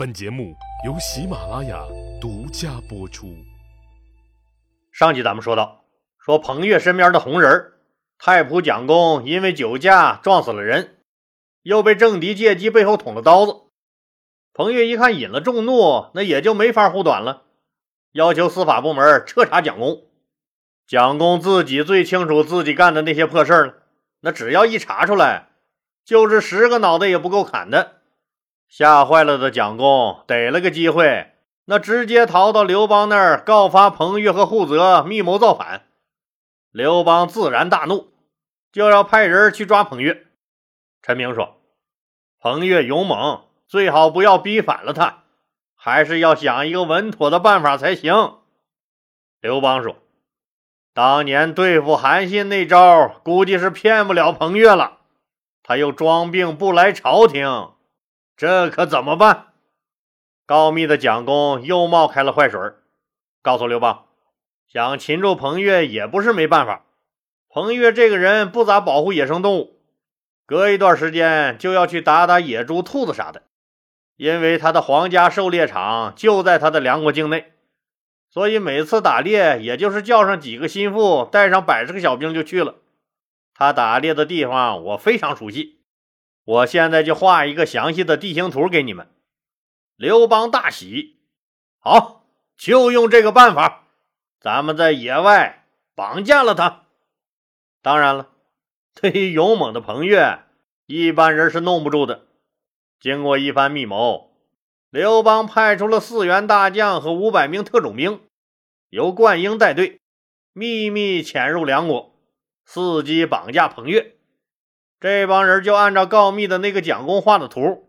本节目由喜马拉雅独家播出。上集咱们说到，说彭越身边的红人太仆蒋公因为酒驾撞死了人，又被政敌借机背后捅了刀子。彭越一看引了众怒，那也就没法护短了，要求司法部门彻查蒋公。蒋公自己最清楚自己干的那些破事了，那只要一查出来，就是十个脑袋也不够砍的。吓坏了的蒋公逮了个机会，那直接逃到刘邦那儿告发彭越和护泽密谋造反。刘邦自然大怒，就要派人去抓彭越。陈明说：“彭越勇猛，最好不要逼反了他，还是要想一个稳妥的办法才行。”刘邦说：“当年对付韩信那招，估计是骗不了彭越了。他又装病不来朝廷。”这可怎么办？告密的蒋公又冒开了坏水告诉刘邦，想擒住彭越也不是没办法。彭越这个人不咋保护野生动物，隔一段时间就要去打打野猪、兔子啥的。因为他的皇家狩猎场就在他的梁国境内，所以每次打猎也就是叫上几个心腹，带上百十个小兵就去了。他打猎的地方我非常熟悉。我现在就画一个详细的地形图给你们。刘邦大喜，好，就用这个办法，咱们在野外绑架了他。当然了，对于勇猛的彭越，一般人是弄不住的。经过一番密谋，刘邦派出了四员大将和五百名特种兵，由灌婴带队，秘密潜入梁国，伺机绑架彭越。这帮人就按照告密的那个蒋公画的图，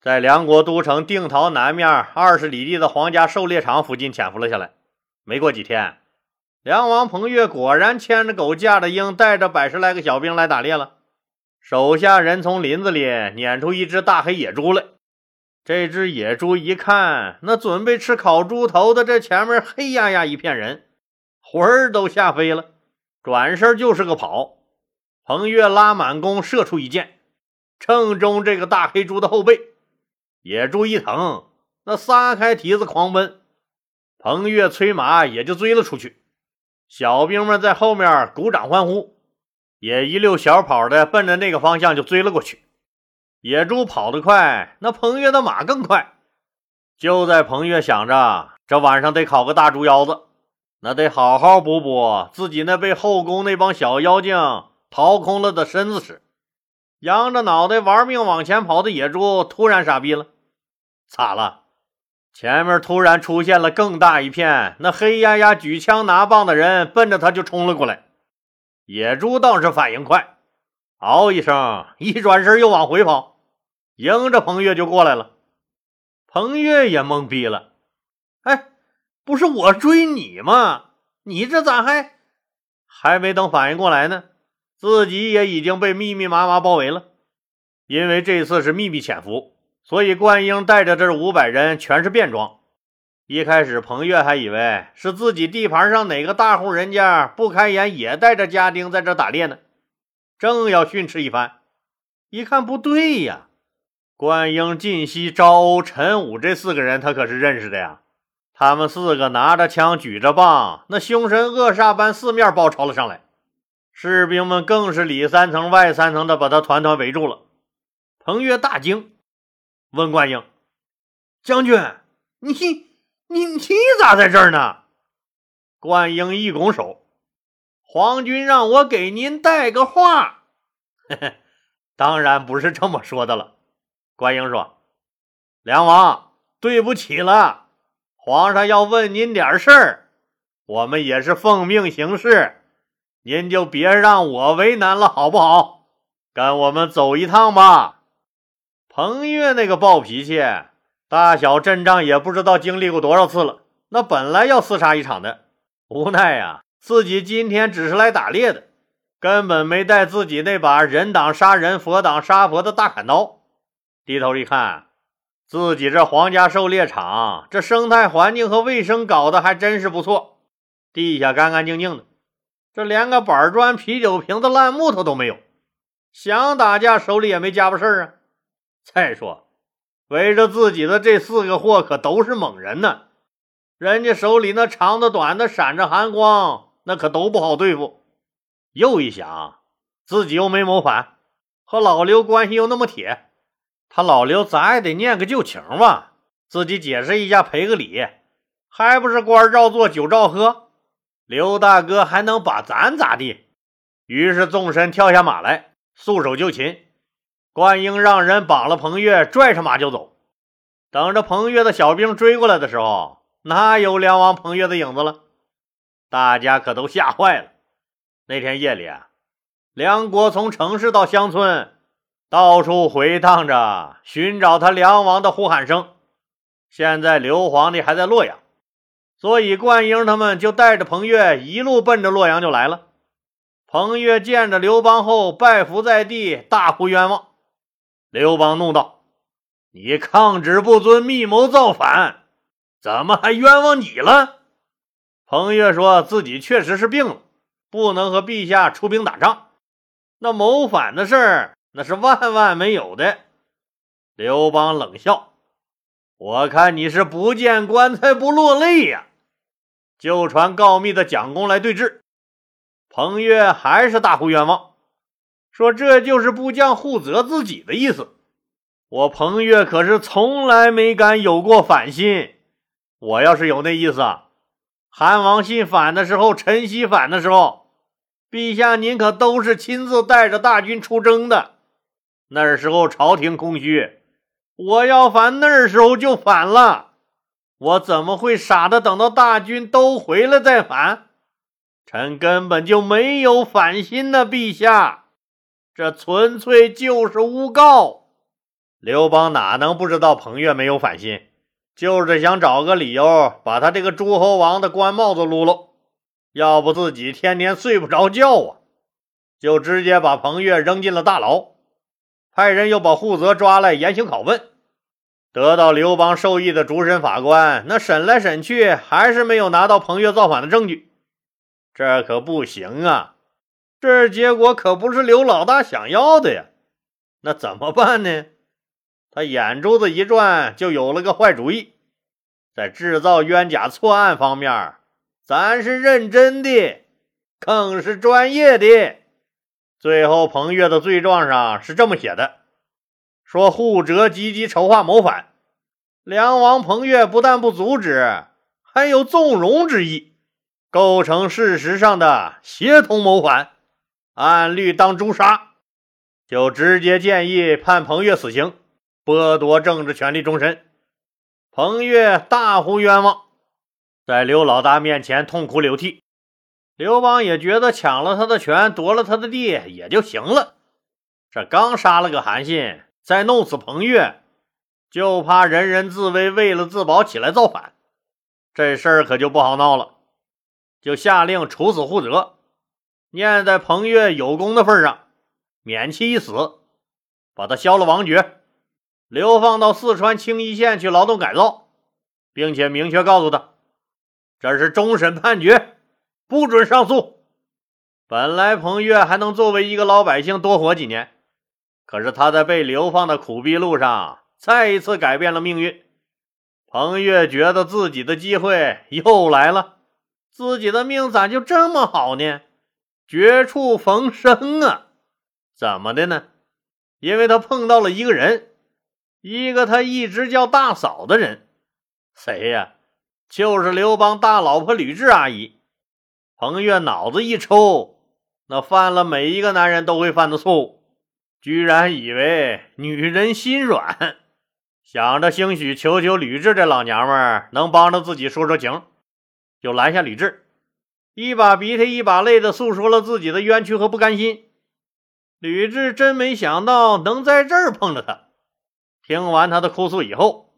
在梁国都城定陶南面二十里地的皇家狩猎场附近潜伏了下来。没过几天，梁王彭越果然牵着狗架着鹰，带着百十来个小兵来打猎了。手下人从林子里撵出一只大黑野猪来。这只野猪一看，那准备吃烤猪头的这前面黑压压一片人，魂儿都吓飞了，转身就是个跑。彭越拉满弓，射出一箭，正中这个大黑猪的后背。野猪一疼，那撒开蹄子狂奔。彭越催马也就追了出去。小兵们在后面鼓掌欢呼，也一溜小跑的奔着那个方向就追了过去。野猪跑得快，那彭越的马更快。就在彭越想着这晚上得烤个大猪腰子，那得好好补补自己那被后宫那帮小妖精。掏空了的身子时，仰着脑袋玩命往前跑的野猪突然傻逼了，咋了？前面突然出现了更大一片，那黑压压举枪拿棒的人奔着他就冲了过来。野猪倒是反应快，嗷一声，一转身又往回跑，迎着彭越就过来了。彭越也懵逼了，哎，不是我追你吗？你这咋还……还没等反应过来呢？自己也已经被密密麻麻包围了，因为这次是秘密潜伏，所以冠英带着这五百人全是便装。一开始，彭越还以为是自己地盘上哪个大户人家不开眼，也带着家丁在这打猎呢，正要训斥一番，一看不对呀，冠英、晋西、赵欧、陈武这四个人他可是认识的呀，他们四个拿着枪，举着棒，那凶神恶煞般四面包抄了上来。士兵们更是里三层外三层的把他团团围住了。彭越大惊，问冠英：“将军，你你你咋在这儿呢？”冠英一拱手：“皇军让我给您带个话。”“嘿嘿，当然不是这么说的了。”冠英说：“梁王，对不起了，皇上要问您点事儿，我们也是奉命行事。”您就别让我为难了，好不好？跟我们走一趟吧。彭越那个暴脾气，大小阵仗也不知道经历过多少次了。那本来要厮杀一场的，无奈呀，自己今天只是来打猎的，根本没带自己那把人挡杀人、佛挡杀佛的大砍刀。低头一看，自己这皇家狩猎场，这生态环境和卫生搞得还真是不错，地下干干净净的。这连个板砖、啤酒瓶子、烂木头都没有，想打架手里也没家伙事儿啊。再说，围着自己的这四个货可都是猛人呢，人家手里那长的、短的，闪着寒光，那可都不好对付。又一想，自己又没谋反，和老刘关系又那么铁，他老刘咋也得念个旧情吧？自己解释一下，赔个礼，还不是官照做，酒照喝？刘大哥还能把咱咋地？于是纵身跳下马来，束手就擒。关英让人绑了彭越，拽上马就走。等着彭越的小兵追过来的时候，哪有梁王彭越的影子了？大家可都吓坏了。那天夜里啊，梁国从城市到乡村，到处回荡着寻找他梁王的呼喊声。现在刘皇帝还在洛阳，所以冠英他们就带着彭越一路奔着洛阳就来了。彭越见着刘邦后，拜伏在地，大呼冤枉。刘邦怒道：“你抗旨不遵，密谋造反，怎么还冤枉你了？”彭越说自己确实是病了，不能和陛下出兵打仗。那谋反的事儿，那是万万没有的。刘邦冷笑：“我看你是不见棺材不落泪呀！”就传告密的蒋公来对质。彭越还是大呼冤枉。说这就是部将护责自己的意思。我彭越可是从来没敢有过反心。我要是有那意思啊，韩王信反的时候，陈豨反的时候，陛下您可都是亲自带着大军出征的。那时候朝廷空虚，我要反那时候就反了。我怎么会傻的等到大军都回来再反？臣根本就没有反心呢，陛下。这纯粹就是诬告，刘邦哪能不知道彭越没有反心，就是想找个理由把他这个诸侯王的官帽子撸喽。要不自己天天睡不着觉啊，就直接把彭越扔进了大牢，派人又把护泽抓来严刑拷问。得到刘邦授意的主审法官，那审来审去，还是没有拿到彭越造反的证据，这可不行啊！这结果可不是刘老大想要的呀，那怎么办呢？他眼珠子一转，就有了个坏主意。在制造冤假错案方面，咱是认真的，更是专业的。最后，彭越的罪状上是这么写的：说护哲积极筹划谋反，梁王彭越不但不阻止，还有纵容之意，构成事实上的协同谋反。按律当诛杀，就直接建议判彭越死刑，剥夺政治权利终身。彭越大呼冤枉，在刘老大面前痛哭流涕。刘邦也觉得抢了他的权，夺了他的地也就行了。这刚杀了个韩信，再弄死彭越，就怕人人自危，为了自保起来造反，这事儿可就不好闹了。就下令处死护泽。念在彭越有功的份上，免其一死，把他削了王爵，流放到四川青衣县去劳动改造，并且明确告诉他，这是终审判决，不准上诉。本来彭越还能作为一个老百姓多活几年，可是他在被流放的苦逼路上，再一次改变了命运。彭越觉得自己的机会又来了，自己的命咋就这么好呢？绝处逢生啊！怎么的呢？因为他碰到了一个人，一个他一直叫大嫂的人。谁呀？就是刘邦大老婆吕雉阿姨。彭越脑子一抽，那犯了每一个男人都会犯的错误，居然以为女人心软，想着兴许求求吕雉这老娘们能帮着自己说说情，就拦下吕雉。一把鼻涕一把泪的诉说了自己的冤屈和不甘心。吕雉真没想到能在这儿碰着他。听完他的哭诉以后，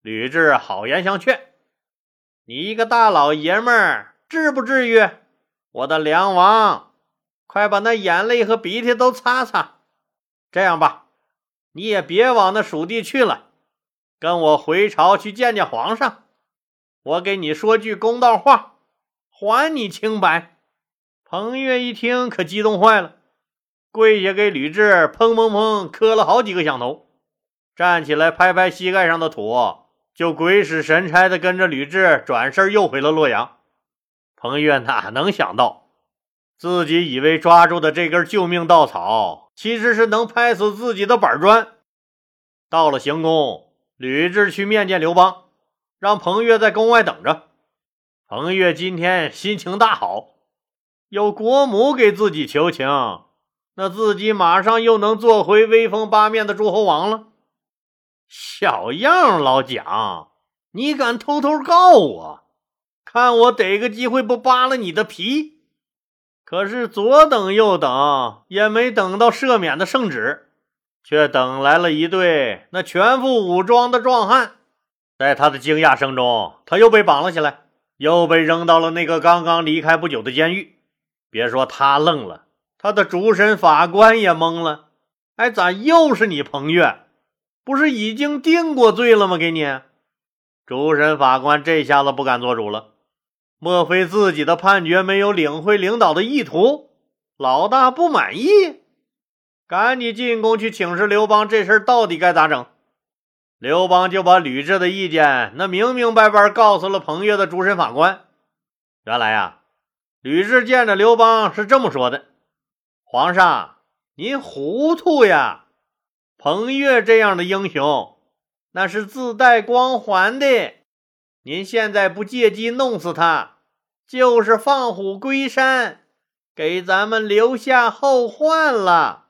吕雉好言相劝：“你一个大老爷们儿，至不至于。我的梁王，快把那眼泪和鼻涕都擦擦。这样吧，你也别往那蜀地去了，跟我回朝去见见皇上。我给你说句公道话。”还你清白！彭越一听，可激动坏了，跪下给吕雉砰砰砰磕了好几个响头。站起来拍拍膝盖上的土，就鬼使神差的跟着吕雉转身又回了洛阳。彭越哪能想到，自己以为抓住的这根救命稻草，其实是能拍死自己的板砖。到了行宫，吕雉去面见刘邦，让彭越在宫外等着。彭越今天心情大好，有国母给自己求情，那自己马上又能做回威风八面的诸侯王了。小样，老蒋，你敢偷偷告我，看我逮个机会不扒了你的皮！可是左等右等，也没等到赦免的圣旨，却等来了一对那全副武装的壮汉。在他的惊讶声中，他又被绑了起来，又被扔到了那个刚刚离开不久的监狱。别说他愣了，他的主审法官也懵了。哎，咋又是你，彭越？不是已经定过罪了吗？给你，主审法官这下子不敢做主了。莫非自己的判决没有领会领导的意图？老大不满意，赶紧进宫去请示刘邦，这事到底该咋整？刘邦就把吕雉的意见那明明白白告诉了彭越的主审法官。原来呀，吕雉见着刘邦是这么说的：“皇上，您糊涂呀！”彭越这样的英雄，那是自带光环的。您现在不借机弄死他，就是放虎归山，给咱们留下后患了。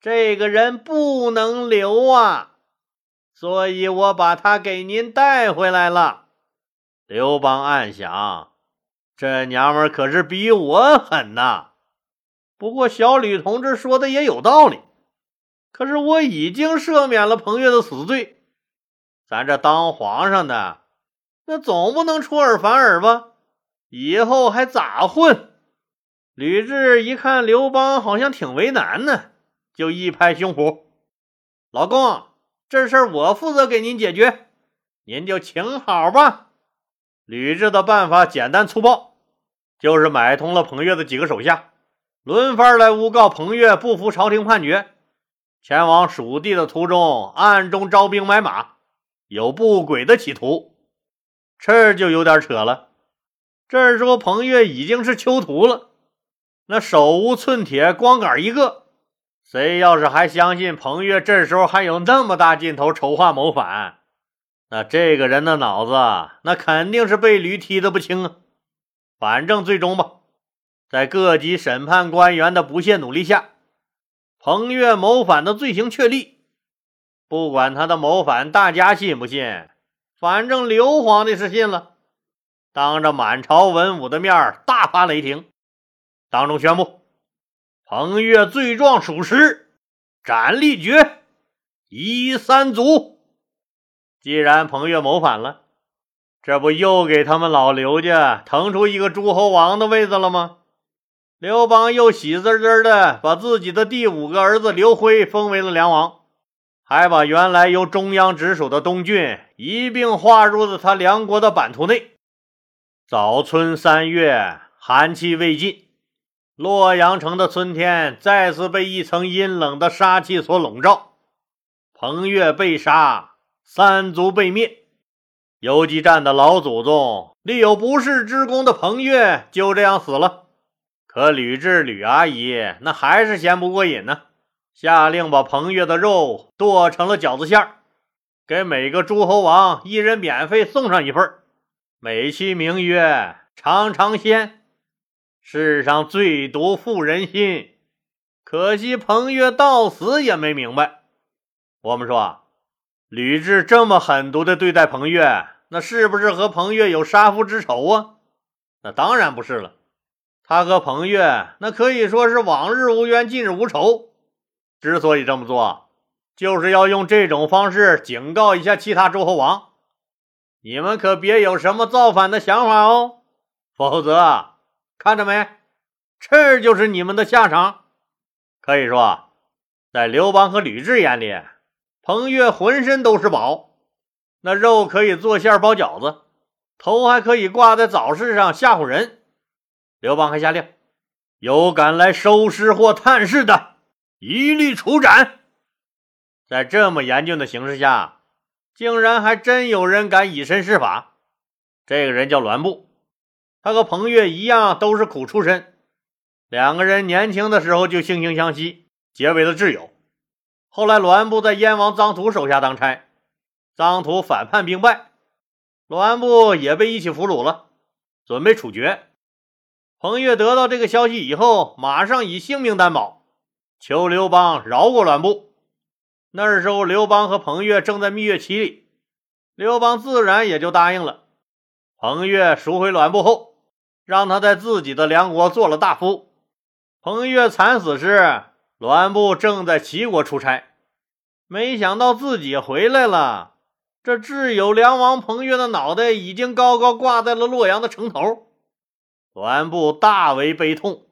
这个人不能留啊，所以我把他给您带回来了。刘邦暗想：这娘们可是比我狠呐。不过小吕同志说的也有道理。可是我已经赦免了彭越的死罪，咱这当皇上的，那总不能出尔反尔吧？以后还咋混？吕雉一看刘邦好像挺为难呢，就一拍胸脯：“老公，这事儿我负责给您解决，您就请好吧。”吕雉的办法简单粗暴，就是买通了彭越的几个手下，轮番来诬告彭越不服朝廷判决。前往蜀地的途中，暗中招兵买马，有不轨的企图，这就有点扯了。这时候彭越已经是囚徒了，那手无寸铁，光杆一个。谁要是还相信彭越这时候还有那么大劲头筹划谋反，那这个人的脑子那肯定是被驴踢得不轻啊。反正最终吧，在各级审判官员的不懈努力下。彭越谋反的罪行确立，不管他的谋反大家信不信，反正刘皇帝是信了，当着满朝文武的面大发雷霆，当众宣布：彭越罪状属实，斩立决，一三族。既然彭越谋反了，这不又给他们老刘家腾出一个诸侯王的位子了吗？刘邦又喜滋滋的把自己的第五个儿子刘辉封为了梁王，还把原来由中央直属的东郡一并划入了他梁国的版图内。早春三月，寒气未尽，洛阳城的春天再次被一层阴冷的杀气所笼罩。彭越被杀，三族被灭，游击战的老祖宗、立有不世之功的彭越就这样死了。可吕雉吕阿姨那还是嫌不过瘾呢，下令把彭越的肉剁成了饺子馅儿，给每个诸侯王一人免费送上一份美其名曰“尝尝鲜”。世上最毒妇人心，可惜彭越到死也没明白。我们说，吕雉这么狠毒的对待彭越，那是不是和彭越有杀父之仇啊？那当然不是了。他和彭越那可以说是往日无冤，近日无仇。之所以这么做，就是要用这种方式警告一下其他诸侯王：你们可别有什么造反的想法哦，否则看着没，这就是你们的下场。可以说，在刘邦和吕雉眼里，彭越浑身都是宝，那肉可以做馅包饺子，头还可以挂在早市上吓唬人。刘邦还下令，有敢来收尸或探视的，一律处斩。在这么严峻的形势下，竟然还真有人敢以身试法。这个人叫栾布，他和彭越一样，都是苦出身。两个人年轻的时候就惺惺相惜，结为了挚友。后来，栾布在燕王臧荼手下当差，臧荼反叛兵败，栾布也被一起俘虏了，准备处决。彭越得到这个消息以后，马上以性命担保，求刘邦饶过栾布。那时候，刘邦和彭越正在蜜月期里，刘邦自然也就答应了。彭越赎回栾布后，让他在自己的梁国做了大夫。彭越惨死时，栾布正在齐国出差，没想到自己回来了。这挚友梁王彭越的脑袋已经高高挂在了洛阳的城头，栾布大为悲痛，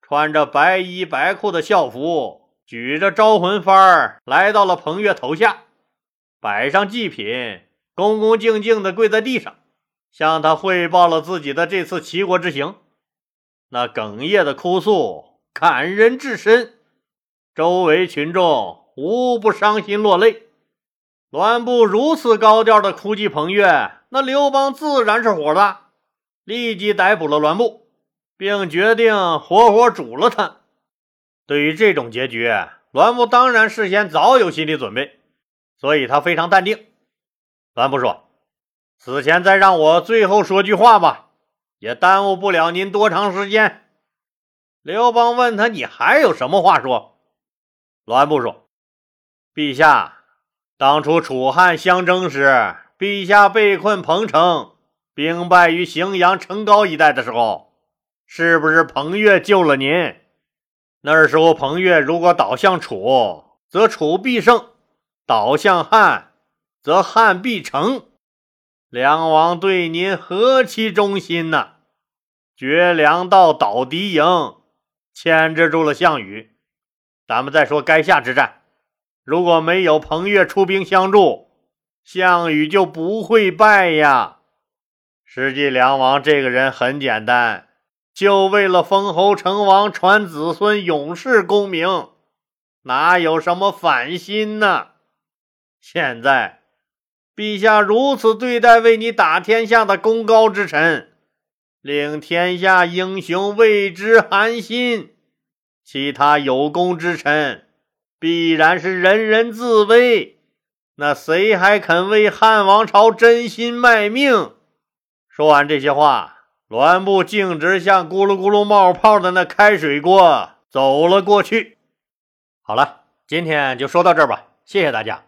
穿着白衣白裤的校服，举着招魂幡儿来到了彭越头下，摆上祭品，恭恭敬敬地跪在地上，向他汇报了自己的这次齐国之行。那哽咽的哭诉，感人至深。周围群众无不伤心落泪。栾布如此高调的哭泣彭越，那刘邦自然是火大，立即逮捕了栾布，并决定活活煮了他。对于这种结局，栾布当然事先早有心理准备，所以他非常淡定。栾布说：“死前再让我最后说句话吧，也耽误不了您多长时间。”刘邦问他：“你还有什么话说？”栾布说：“陛下，当初楚汉相争时，陛下被困彭城，兵败于荥阳城皋一带的时候，是不是彭越救了您？那时候彭越如果倒向楚，则楚必胜；倒向汉，则汉必成。梁王对您何其忠心呐！绝粮道，倒敌营，牵制住了项羽。”咱们再说垓下之战，如果没有彭越出兵相助，项羽就不会败呀。实际梁王这个人很简单，就为了封侯成王、传子孙、永世功名，哪有什么反心呢？现在陛下如此对待为你打天下的功高之臣，令天下英雄为之寒心。其他有功之臣，必然是人人自危，那谁还肯为汉王朝真心卖命？说完这些话，栾布径直向咕噜咕噜冒泡的那开水锅走了过去。好了，今天就说到这儿吧，谢谢大家。